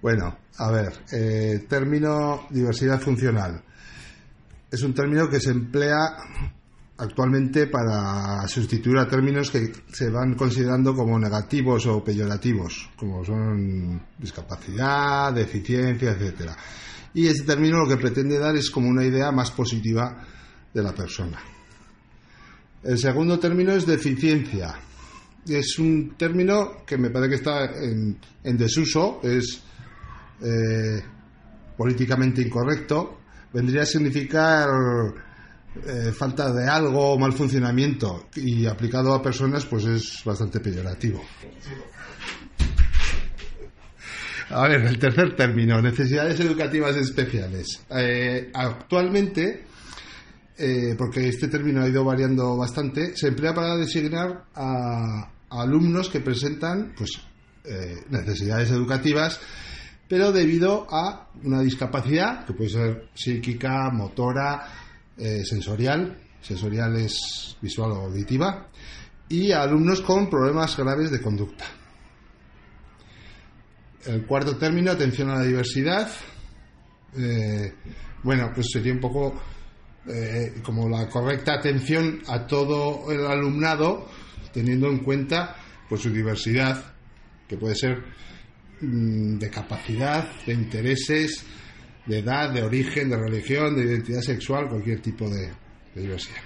Bueno, a ver, eh, término diversidad funcional. Es un término que se emplea actualmente para sustituir a términos que se van considerando como negativos o peyorativos, como son discapacidad, deficiencia, etcétera. Y ese término lo que pretende dar es como una idea más positiva de la persona. El segundo término es deficiencia. Es un término que me parece que está en, desuso, es eh, políticamente incorrecto. Vendría a significar eh, falta de algo, mal funcionamiento, y aplicado a personas, pues es bastante peyorativo. A ver, el tercer término, necesidades educativas especiales. Eh, actualmente, porque este término ha ido variando bastante, se emplea para designar a, alumnos que presentan pues, necesidades educativas, pero debido a una discapacidad, que puede ser psíquica, motora, eh, sensorial, sensorial es visual o auditiva, y alumnos con problemas graves de conducta. El cuarto término, atención a la diversidad. Eh, bueno, pues sería un poco eh, como la correcta atención a todo el alumnado, teniendo en cuenta pues su diversidad, que puede ser de capacidad, de intereses, de edad, de origen, de religión, de identidad sexual, cualquier tipo de, diversidad.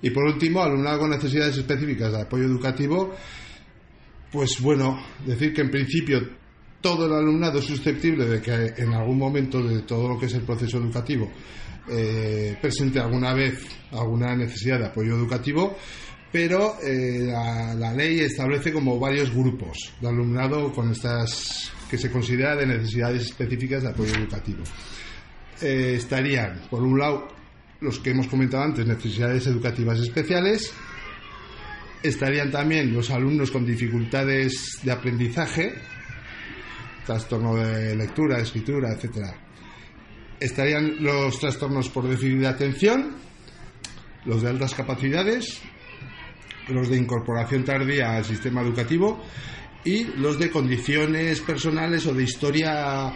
Y por último, alumnado con necesidades específicas de apoyo educativo, pues bueno, decir que en principio todo el alumnado es susceptible de que en algún momento de todo lo que es el proceso educativo eh, presente alguna vez alguna necesidad de apoyo educativo, pero eh, la, ley establece como varios grupos de alumnado con estas que se considera de necesidades específicas de apoyo educativo. Eh, estarían, por un lado, los que hemos comentado antes, necesidades educativas especiales, estarían también los alumnos con dificultades de aprendizaje, trastorno de lectura, escritura, etcétera. Estarían los trastornos por déficit de atención, los de altas capacidades, los de incorporación tardía al sistema educativo y los de condiciones personales o de historia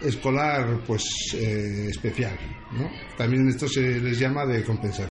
escolar pues eh, especial. También esto se les llama de compensación.